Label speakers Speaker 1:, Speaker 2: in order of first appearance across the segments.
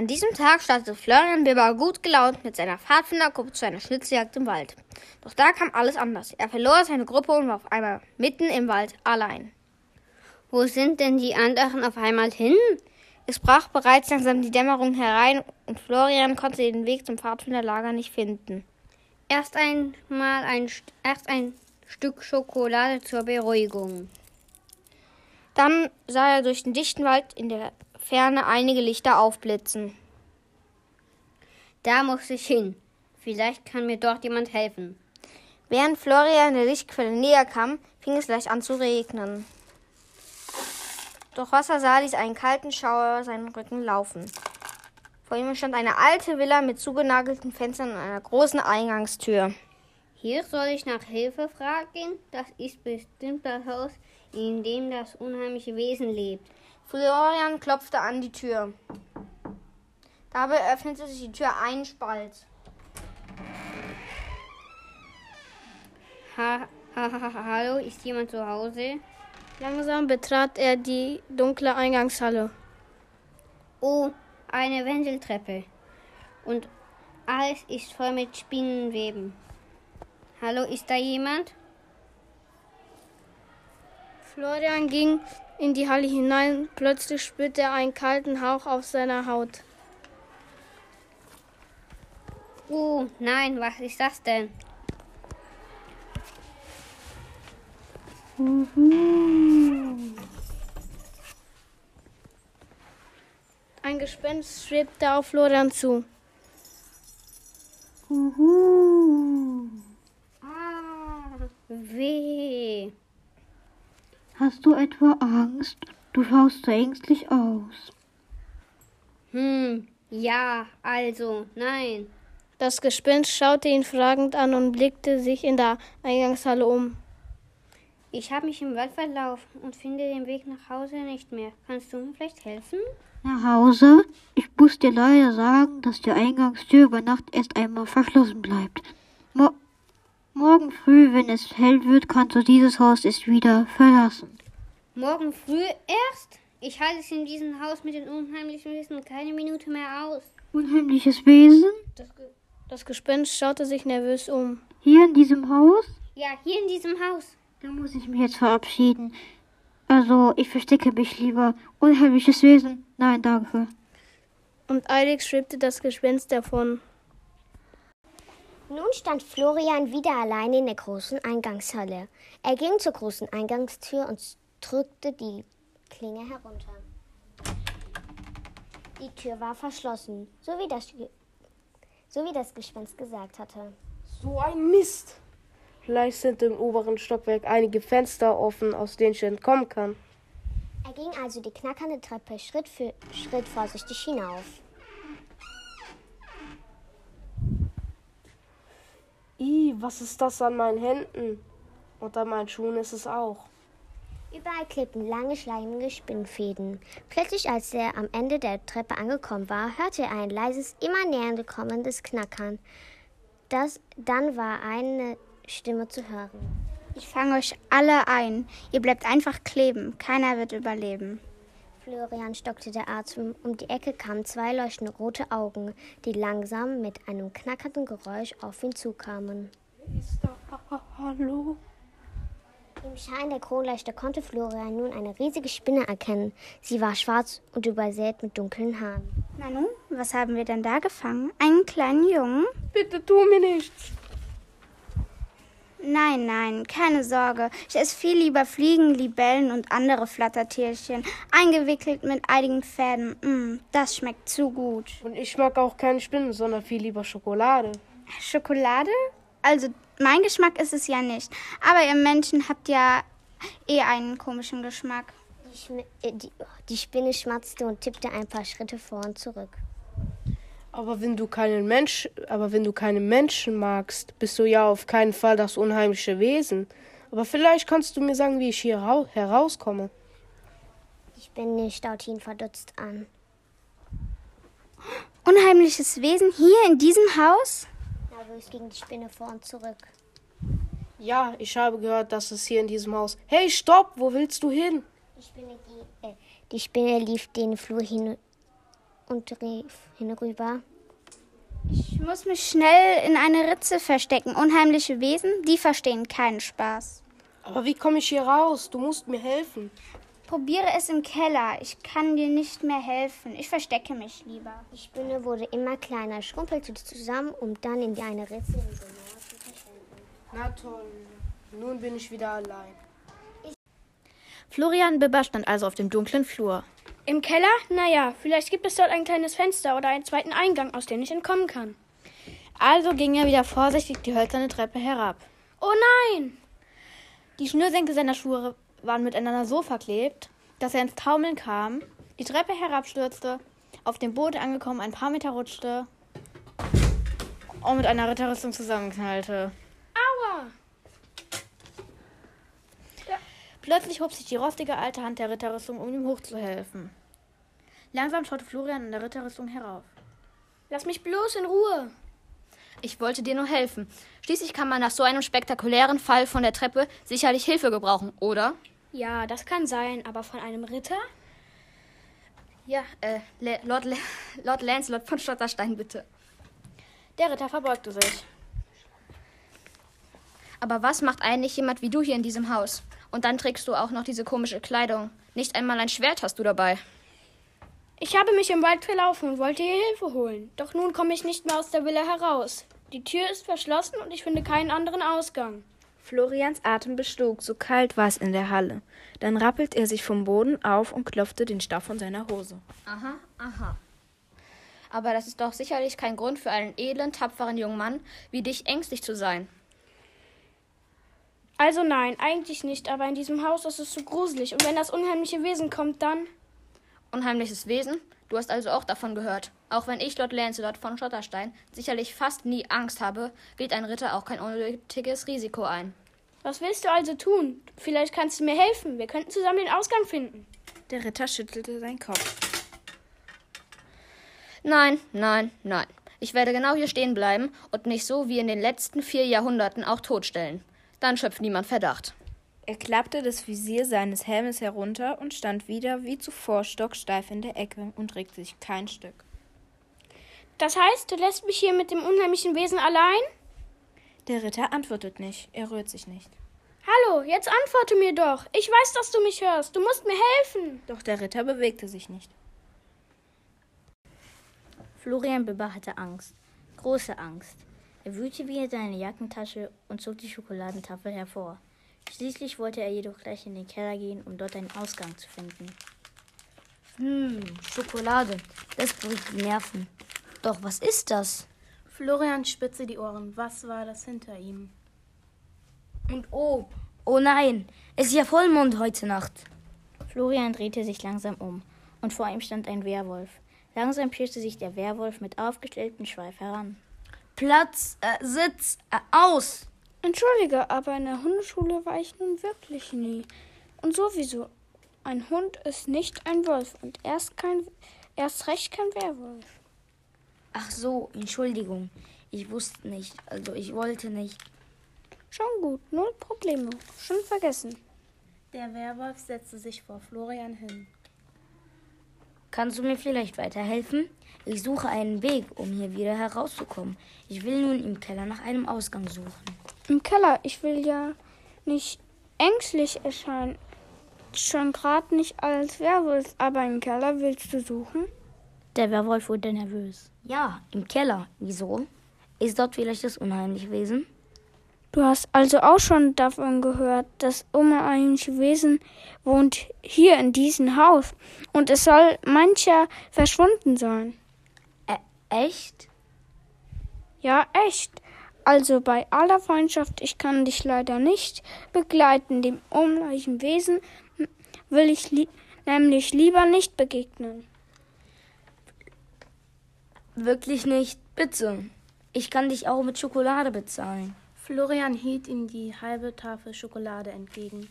Speaker 1: An diesem Tag startete Florian Bibber gut gelaunt mit seiner Pfadfindergruppe zu einer Schnitzeljagd im Wald. Doch da kam alles anders. Er verlor seine Gruppe und war auf einmal mitten im Wald allein.
Speaker 2: Wo sind denn die anderen auf einmal hin?
Speaker 1: Es brach bereits langsam die Dämmerung herein und Florian konnte den Weg zum Pfadfinderlager nicht finden.
Speaker 2: Erst einmal ein, erst ein Stück Schokolade zur Beruhigung.
Speaker 1: Dann sah er durch den dichten Wald in der Ferne einige Lichter aufblitzen.
Speaker 2: Da muss ich hin. Vielleicht kann mir dort jemand helfen.
Speaker 1: Während Florian der Lichtquelle näher kam, fing es leicht an zu regnen. Doch was er sah, ließ einen kalten Schauer seinen Rücken laufen. Vor ihm stand eine alte Villa mit zugenagelten Fenstern und einer großen Eingangstür.
Speaker 2: Hier soll ich nach Hilfe fragen? Das ist bestimmt das Haus, in dem das unheimliche Wesen lebt.
Speaker 1: Florian klopfte an die Tür. Dabei öffnete sich die Tür einen Spalt.
Speaker 2: Ha, ha, ha, hallo, ist jemand zu Hause?
Speaker 1: Langsam betrat er die dunkle Eingangshalle.
Speaker 2: Oh, eine Wendeltreppe. Und alles ist voll mit Spinnenweben. Hallo, ist da jemand?
Speaker 1: Florian ging in die Halle hinein. Plötzlich spürte er einen kalten Hauch auf seiner Haut.
Speaker 2: Oh, nein, was ist das denn?
Speaker 1: Ein Gespenst schwebte auf Florian zu.
Speaker 2: Ah, weh.
Speaker 3: Hast du etwa Angst? Du schaust so ängstlich aus.
Speaker 2: Hm, ja, also, nein.
Speaker 1: Das Gespenst schaute ihn fragend an und blickte sich in der Eingangshalle um.
Speaker 2: Ich habe mich im Wald verlaufen und finde den Weg nach Hause nicht mehr. Kannst du mir vielleicht helfen?
Speaker 3: Nach Hause? Ich muss dir leider sagen, dass die Eingangstür über Nacht erst einmal verschlossen bleibt. Mo Morgen früh, wenn es hell wird, kannst du dieses Haus erst wieder verlassen.
Speaker 2: Morgen früh erst? Ich halte es in diesem Haus mit den unheimlichen Wesen keine Minute mehr aus.
Speaker 3: Unheimliches Wesen?
Speaker 1: Das, das Gespenst schaute sich nervös um.
Speaker 3: Hier in diesem Haus?
Speaker 2: Ja, hier in diesem Haus.
Speaker 3: Da muss ich mich jetzt verabschieden. Also, ich verstecke mich lieber. Unheimliches Wesen? Nein, danke.
Speaker 1: Und eilig schwebte das Gespenst davon.
Speaker 4: Nun stand Florian wieder allein in der großen Eingangshalle. Er ging zur großen Eingangstür und drückte die Klinge herunter. Die Tür war verschlossen, so wie das, so wie das Gespenst gesagt hatte.
Speaker 5: So ein Mist! Vielleicht sind im oberen Stockwerk einige Fenster offen, aus denen ich entkommen kann.
Speaker 4: Er ging also die knackernde Treppe Schritt für Schritt vorsichtig hinauf.
Speaker 5: Ih, was ist das an meinen Händen? Und an meinen Schuhen ist es auch.
Speaker 4: Überall klebten lange, schleimige Spinnfäden. Plötzlich, als er am Ende der Treppe angekommen war, hörte er ein leises, immer näher kommendes Knackern. Das, dann war eine Stimme zu hören.
Speaker 6: Ich fange euch alle ein. Ihr bleibt einfach kleben. Keiner wird überleben.
Speaker 4: Florian stockte der Atem. Um die Ecke kamen zwei leuchtende rote Augen, die langsam mit einem knackernden Geräusch auf ihn zukamen.
Speaker 5: Ist da Hallo?
Speaker 4: Im Schein der Kronleuchter konnte Florian nun eine riesige Spinne erkennen. Sie war schwarz und übersät mit dunklen Haaren.
Speaker 6: Nanu, was haben wir denn da gefangen? Einen kleinen Jungen?
Speaker 5: Bitte tu mir nichts.
Speaker 6: Nein, nein, keine Sorge. Ich esse viel lieber Fliegen, Libellen und andere Flattertierchen, eingewickelt mit einigen Fäden. Mm, das schmeckt zu gut.
Speaker 5: Und ich mag auch keine Spinnen, sondern viel lieber Schokolade.
Speaker 6: Schokolade? Also, mein Geschmack ist es ja nicht. Aber ihr Menschen habt ja eh einen komischen Geschmack.
Speaker 4: Die, Schmi äh, die, die Spinne schmatzte und tippte ein paar Schritte vor und zurück.
Speaker 5: Aber wenn du keinen Mensch, aber wenn du keinen Menschen magst, bist du ja auf keinen Fall das unheimliche Wesen. Aber vielleicht kannst du mir sagen, wie ich hier herauskomme.
Speaker 4: Die Spinne staute ihn verdutzt an.
Speaker 6: Unheimliches Wesen hier in diesem Haus?
Speaker 4: Nervös ging die Spinne vor und zurück.
Speaker 5: Ja, ich habe gehört, dass es hier in diesem Haus. Hey, stopp! Wo willst du hin?
Speaker 4: Die Spinne, die, äh, die Spinne lief den Flur hin und rief hinüber.
Speaker 7: Ich muss mich schnell in eine Ritze verstecken. Unheimliche Wesen, die verstehen keinen Spaß.
Speaker 8: Aber wie komme ich hier raus? Du musst mir helfen.
Speaker 7: Probiere es im Keller. Ich kann dir nicht mehr helfen. Ich verstecke mich lieber.
Speaker 4: Die Spinne wurde immer kleiner, schrumpelte zusammen, um dann in eine Ritze in der Mauer zu verschwinden.
Speaker 8: Na toll. Nun bin ich wieder allein.
Speaker 9: Florian Bibber stand also auf dem dunklen Flur.
Speaker 10: Im Keller? Naja, vielleicht gibt es dort ein kleines Fenster oder einen zweiten Eingang, aus dem ich entkommen kann.
Speaker 9: Also ging er wieder vorsichtig die hölzerne Treppe herab.
Speaker 10: Oh nein!
Speaker 9: Die Schnürsenkel seiner Schuhe waren miteinander so verklebt, dass er ins Taumeln kam, die Treppe herabstürzte, auf dem Boot angekommen ein paar Meter rutschte und mit einer Ritterrüstung zusammenknallte. Plötzlich hob sich die rostige alte Hand der Ritterrüstung, um ihm hochzuhelfen. Langsam schaute Florian in der Ritterrüstung herauf.
Speaker 10: Lass mich bloß in Ruhe.
Speaker 11: Ich wollte dir nur helfen. Schließlich kann man nach so einem spektakulären Fall von der Treppe sicherlich Hilfe gebrauchen, oder?
Speaker 10: Ja, das kann sein, aber von einem Ritter?
Speaker 11: Ja, äh, Le Lord, Le Lord Lancelot von Schotterstein, bitte.
Speaker 9: Der Ritter verbeugte sich.
Speaker 11: Aber was macht eigentlich jemand wie du hier in diesem Haus? Und dann trägst du auch noch diese komische Kleidung. Nicht einmal ein Schwert hast du dabei.
Speaker 10: Ich habe mich im Wald verlaufen und wollte hier Hilfe holen. Doch nun komme ich nicht mehr aus der Villa heraus. Die Tür ist verschlossen und ich finde keinen anderen Ausgang.
Speaker 8: Florians Atem beschlug, so kalt war es in der Halle. Dann rappelte er sich vom Boden auf und klopfte den Stoff von seiner Hose.
Speaker 11: Aha, aha. Aber das ist doch sicherlich kein Grund für einen edlen, tapferen jungen Mann wie dich ängstlich zu sein.
Speaker 10: Also nein, eigentlich nicht, aber in diesem Haus ist es so gruselig. Und wenn das unheimliche Wesen kommt, dann.
Speaker 11: Unheimliches Wesen? Du hast also auch davon gehört. Auch wenn ich, Lord Lancelot von Schotterstein, sicherlich fast nie Angst habe, geht ein Ritter auch kein unnötiges Risiko ein.
Speaker 10: Was willst du also tun? Vielleicht kannst du mir helfen. Wir könnten zusammen den Ausgang finden.
Speaker 8: Der Ritter schüttelte seinen Kopf.
Speaker 11: Nein, nein, nein. Ich werde genau hier stehen bleiben und mich so wie in den letzten vier Jahrhunderten auch totstellen. Dann schöpft niemand Verdacht.
Speaker 8: Er klappte das Visier seines Helmes herunter und stand wieder wie zuvor stocksteif in der Ecke und regte sich kein Stück.
Speaker 10: Das heißt, du lässt mich hier mit dem unheimlichen Wesen allein?
Speaker 8: Der Ritter antwortet nicht, er rührt sich nicht.
Speaker 10: Hallo, jetzt antworte mir doch. Ich weiß, dass du mich hörst. Du musst mir helfen.
Speaker 8: Doch der Ritter bewegte sich nicht.
Speaker 9: Florian Bibber hatte Angst. Große Angst. Er wühlte wieder seine Jackentasche und zog die Schokoladentafel hervor. Schließlich wollte er jedoch gleich in den Keller gehen, um dort einen Ausgang zu finden.
Speaker 2: Hm, Schokolade. Das beruhigt die Nerven. Doch was ist das?
Speaker 9: Florian spitzte die Ohren. Was war das hinter ihm?
Speaker 2: Und oh, oh nein, es ist ja Vollmond heute Nacht.
Speaker 9: Florian drehte sich langsam um, und vor ihm stand ein Werwolf. Langsam pirschte sich der Werwolf mit aufgestelltem Schweif heran.
Speaker 2: Platz, äh, Sitz, äh, aus!
Speaker 10: Entschuldige, aber in der Hundeschule war ich nun wirklich nie. Und sowieso, ein Hund ist nicht ein Wolf und erst kein, erst recht kein Werwolf.
Speaker 2: Ach so, Entschuldigung. Ich wusste nicht, also ich wollte nicht.
Speaker 10: Schon gut, null Probleme. Schon vergessen.
Speaker 9: Der Werwolf setzte sich vor Florian hin.
Speaker 2: Kannst du mir vielleicht weiterhelfen? Ich suche einen Weg, um hier wieder herauszukommen. Ich will nun im Keller nach einem Ausgang suchen.
Speaker 10: Im Keller, ich will ja nicht ängstlich erscheinen. Schon gerade nicht als Werwolf, aber im Keller willst du suchen?
Speaker 9: Der Werwolf wurde nervös.
Speaker 2: Ja, im Keller. Wieso? Ist dort vielleicht das unheimliche Wesen?
Speaker 10: Du hast also auch schon davon gehört, das unheimliche Wesen wohnt hier in diesem Haus und es soll mancher verschwunden sein.
Speaker 2: Ä echt?
Speaker 10: Ja, echt. Also bei aller Freundschaft, ich kann dich leider nicht begleiten. Dem unheimlichen Wesen will ich li nämlich lieber nicht begegnen.
Speaker 2: Wirklich nicht? Bitte. Ich kann dich auch mit Schokolade bezahlen.
Speaker 9: Florian hielt ihm die halbe Tafel Schokolade entgegen.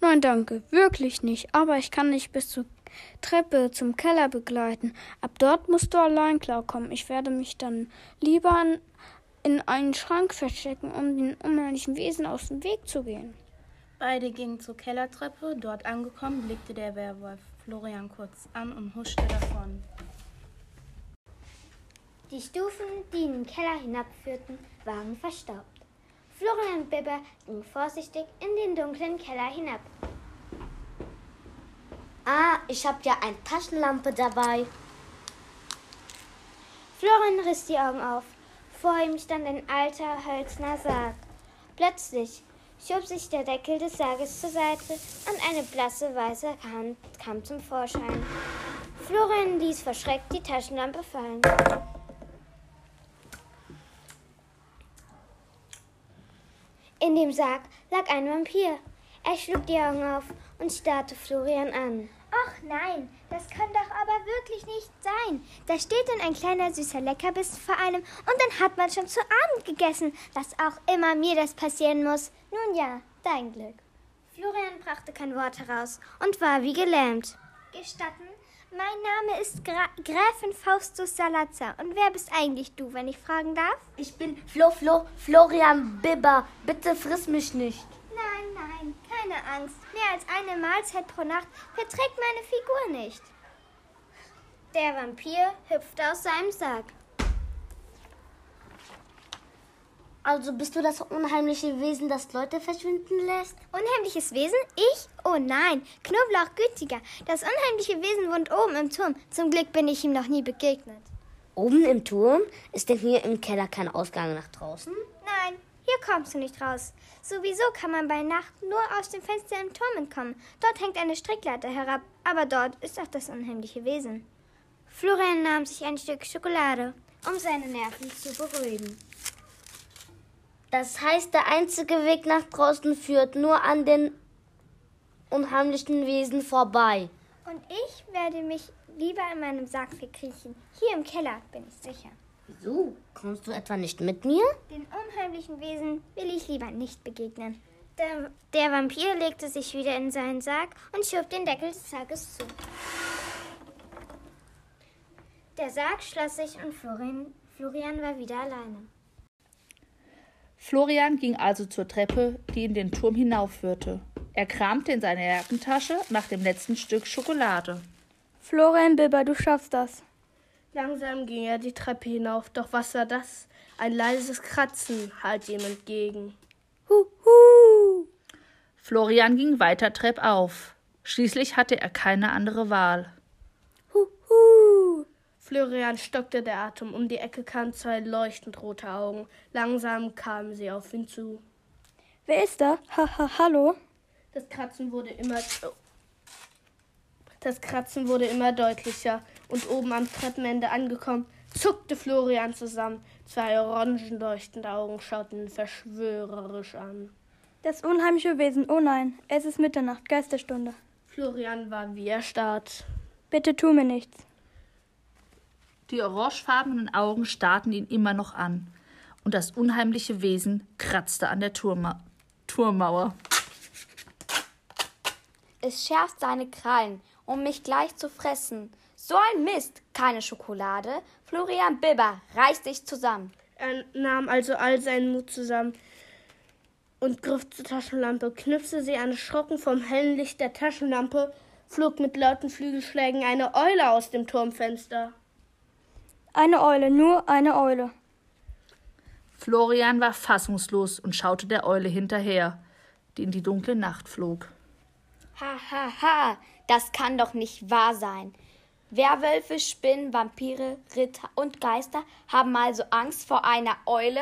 Speaker 10: Nein, danke, wirklich nicht. Aber ich kann dich bis zur Treppe zum Keller begleiten. Ab dort musst du allein klarkommen. Ich werde mich dann lieber in einen Schrank verstecken, um den unheimlichen Wesen aus dem Weg zu gehen.
Speaker 9: Beide gingen zur Kellertreppe. Dort angekommen, blickte der Werwolf
Speaker 12: Florian kurz an und huschte davon.
Speaker 4: Die Stufen, die in den Keller hinabführten, waren verstaubt. Florian und Bibber gingen vorsichtig in den dunklen Keller hinab.
Speaker 13: Ah, ich hab ja eine Taschenlampe dabei.
Speaker 4: Florian riss die Augen auf. Vor ihm stand ein alter, hölzerner Sarg. Plötzlich schob sich der Deckel des Sarges zur Seite und eine blasse, weiße Hand kam zum Vorschein. Florian ließ verschreckt die Taschenlampe fallen. In dem Sarg lag ein Vampir. Er schlug die Augen auf und starrte Florian an.
Speaker 14: Ach nein, das kann doch aber wirklich nicht sein. Da steht dann ein kleiner süßer Leckerbissen vor einem und dann hat man schon zu Abend gegessen. Was auch immer mir das passieren muss. Nun ja, dein Glück.
Speaker 4: Florian brachte kein Wort heraus und war wie gelähmt.
Speaker 14: Gestatten, mein Name ist Gra Gräfin Faustus Salazar. Und wer bist eigentlich du, wenn ich fragen darf?
Speaker 13: Ich bin Flo Flo Florian Bibber. Bitte friss mich nicht.
Speaker 14: Nein, nein, keine Angst. Mehr als eine Mahlzeit pro Nacht verträgt meine Figur nicht.
Speaker 4: Der Vampir hüpfte aus seinem Sarg.
Speaker 13: Also bist du das unheimliche Wesen, das Leute verschwinden lässt?
Speaker 14: Unheimliches Wesen? Ich? Oh nein, Knoblauch gütiger. Das unheimliche Wesen wohnt oben im Turm. Zum Glück bin ich ihm noch nie begegnet.
Speaker 13: Oben im Turm? Ist denn hier im Keller kein Ausgang nach draußen?
Speaker 14: Nein, hier kommst du nicht raus. Sowieso kann man bei Nacht nur aus dem Fenster im Turm entkommen. Dort hängt eine Strickleiter herab, aber dort ist auch das unheimliche Wesen.
Speaker 4: Florian nahm sich ein Stück Schokolade, um seine Nerven zu beruhigen.
Speaker 13: Das heißt, der einzige Weg nach draußen führt nur an den unheimlichen Wesen vorbei.
Speaker 14: Und ich werde mich lieber in meinem Sarg verkriechen. Hier im Keller bin ich sicher.
Speaker 13: Wieso? Kommst du etwa nicht mit mir?
Speaker 14: Den unheimlichen Wesen will ich lieber nicht begegnen.
Speaker 4: Der, der Vampir legte sich wieder in seinen Sarg und schob den Deckel des Sarges zu. Der Sarg schloss sich und Florian, Florian war wieder alleine.
Speaker 15: Florian ging also zur Treppe, die in den Turm hinaufführte. Er kramte in seiner Jackentasche nach dem letzten Stück Schokolade.
Speaker 8: Florian Bibber, du schaffst das.
Speaker 16: Langsam ging er die Treppe hinauf, doch was war das? Ein leises Kratzen hallte ihm entgegen.
Speaker 15: Huhu! Florian ging weiter treppauf. Schließlich hatte er keine andere Wahl.
Speaker 16: Florian stockte der Atem. Um die Ecke kamen zwei leuchtend rote Augen. Langsam kamen sie auf ihn zu.
Speaker 8: Wer ist da? Ha, ha, hallo?
Speaker 16: Das Kratzen wurde immer. Das Kratzen wurde immer deutlicher und oben am Treppenende angekommen, zuckte Florian zusammen. Zwei orangenleuchtende Augen schauten ihn verschwörerisch an.
Speaker 8: Das unheimliche Wesen, oh nein, es ist Mitternacht, Geisterstunde.
Speaker 16: Florian war wie erstarrt.
Speaker 8: Bitte tu mir nichts.
Speaker 15: Die orangefarbenen Augen starrten ihn immer noch an, und das unheimliche Wesen kratzte an der Turma Turmauer.
Speaker 11: Es schärft seine Krallen, um mich gleich zu fressen. So ein Mist, keine Schokolade. Florian Bibber, reiß dich zusammen.
Speaker 16: Er nahm also all seinen Mut zusammen und griff zur Taschenlampe, knüpfte sie an, erschrocken vom hellen Licht der Taschenlampe, flog mit lauten Flügelschlägen eine Eule aus dem Turmfenster.
Speaker 8: Eine Eule, nur eine Eule.
Speaker 15: Florian war fassungslos und schaute der Eule hinterher, die in die dunkle Nacht flog.
Speaker 11: Ha, ha, ha, das kann doch nicht wahr sein. Werwölfe, Spinnen, Vampire, Ritter und Geister haben also Angst vor einer Eule?